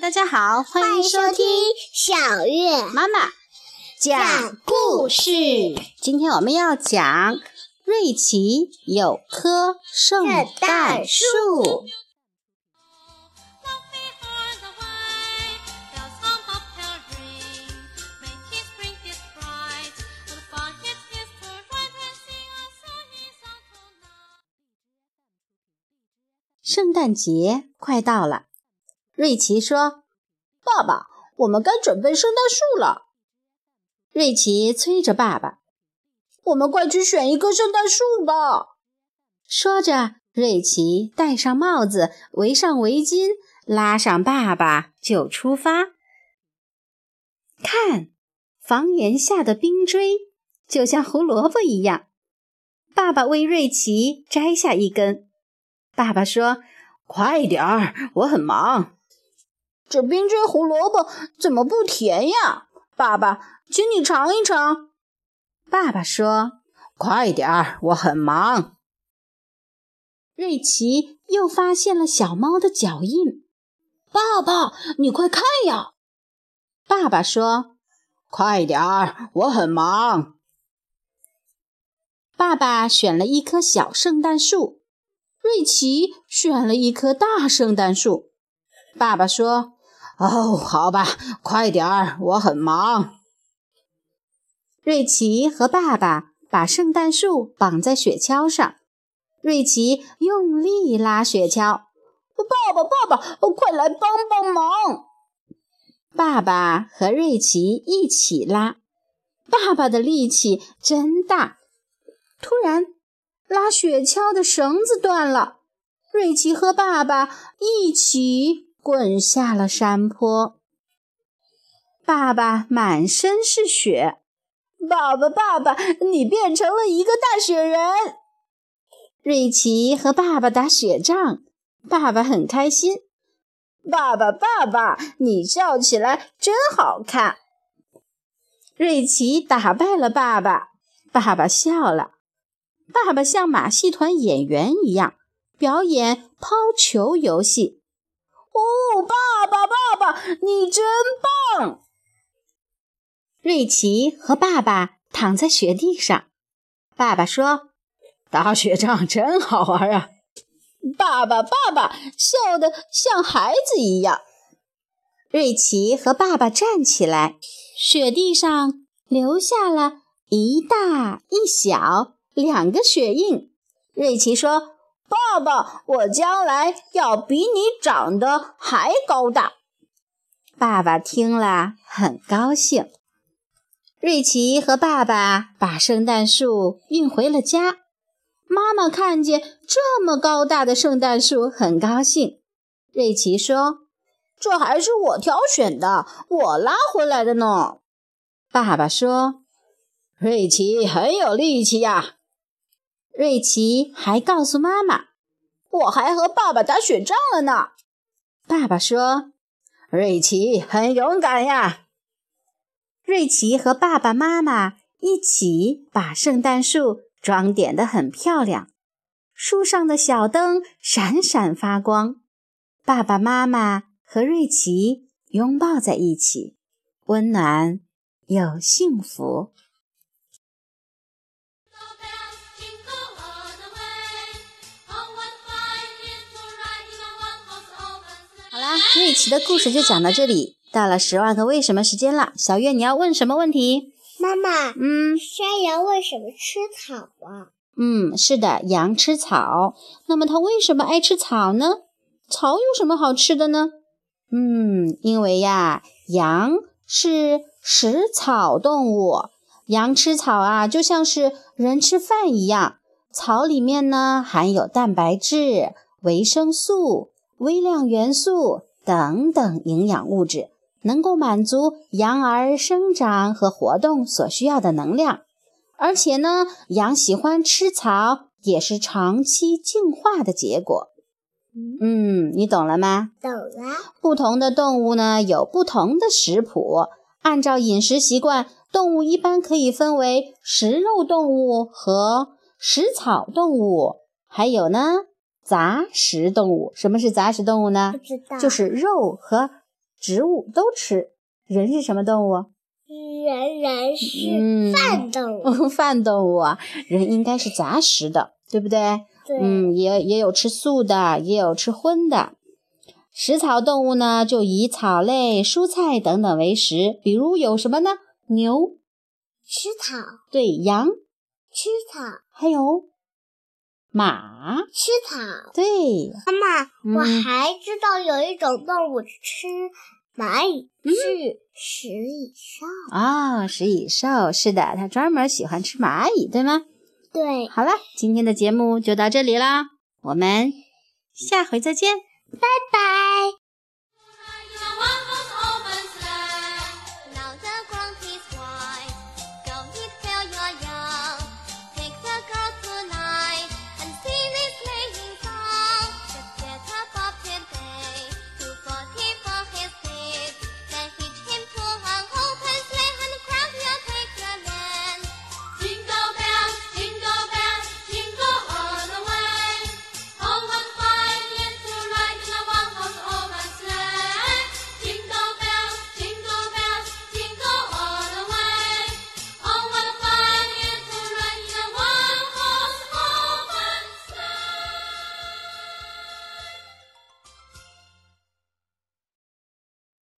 大家好，欢迎收听小月妈妈讲故事。今天我们要讲瑞奇有棵圣诞树。圣诞节快到了，瑞奇说：“爸爸，我们该准备圣诞树了。”瑞奇催着爸爸：“我们快去选一棵圣诞树吧！”说着，瑞奇戴上帽子，围上围巾，拉上爸爸就出发。看，房檐下的冰锥就像胡萝卜一样。爸爸为瑞奇摘下一根。爸爸说：“快点儿，我很忙。”这冰锥胡萝卜怎么不甜呀？爸爸，请你尝一尝。爸爸说：“快点儿，我很忙。”瑞奇又发现了小猫的脚印。爸爸，你快看呀！爸爸说：“快点儿，我很忙。”爸爸选了一棵小圣诞树。瑞奇选了一棵大圣诞树。爸爸说：“哦，好吧，快点儿，我很忙。”瑞奇和爸爸把圣诞树绑在雪橇上。瑞奇用力拉雪橇。爸爸，爸爸，快来帮帮忙！爸爸和瑞奇一起拉。爸爸的力气真大。突然。拉雪橇的绳子断了，瑞奇和爸爸一起滚下了山坡。爸爸满身是雪，爸爸，爸爸，你变成了一个大雪人。瑞奇和爸爸打雪仗，爸爸很开心。爸爸，爸爸，你笑起来真好看。瑞奇打败了爸爸，爸爸笑了。爸爸像马戏团演员一样表演抛球游戏。哦，爸爸，爸爸，你真棒！瑞奇和爸爸躺在雪地上。爸爸说：“打雪仗真好玩啊！”爸爸，爸爸笑得像孩子一样。瑞奇和爸爸站起来，雪地上留下了一大一小。两个雪印，瑞奇说：“爸爸，我将来要比你长得还高大。”爸爸听了很高兴。瑞奇和爸爸把圣诞树运回了家。妈妈看见这么高大的圣诞树，很高兴。瑞奇说：“这还是我挑选的，我拉回来的呢。”爸爸说：“瑞奇很有力气呀。”瑞奇还告诉妈妈：“我还和爸爸打雪仗了呢。”爸爸说：“瑞奇很勇敢呀。”瑞奇和爸爸妈妈一起把圣诞树装点得很漂亮，树上的小灯闪闪发光。爸爸妈妈和瑞奇拥抱在一起，温暖又幸福。瑞奇的故事就讲到这里。到了十万个为什么时间了，小月，你要问什么问题？妈妈，嗯，山羊为什么吃草啊？嗯，是的，羊吃草。那么它为什么爱吃草呢？草有什么好吃的呢？嗯，因为呀，羊是食草动物，羊吃草啊，就像是人吃饭一样。草里面呢含有蛋白质、维生素、微量元素。等等营养物质能够满足羊儿生长和活动所需要的能量，而且呢，羊喜欢吃草也是长期进化的结果。嗯，你懂了吗？懂了。不同的动物呢有不同的食谱，按照饮食习惯，动物一般可以分为食肉动物和食草动物，还有呢。杂食动物，什么是杂食动物呢？不知道，就是肉和植物都吃。人是什么动物？人人是嗯饭动物，饭动物啊，人应该是杂食的，对不对？对，嗯，也也有吃素的，也有吃荤的。食草动物呢，就以草类、蔬菜等等为食，比如有什么呢？牛，吃草，对，羊，吃草，还有马，吃草。对，妈妈，我嗯还知道有一种动物吃蚂蚁，嗯是食蚁兽。啊、食蚁兽，是的，它专门喜欢吃蚂蚁，对吗？对，好了，今天的节目就到这里啦，我们下回再见。拜拜。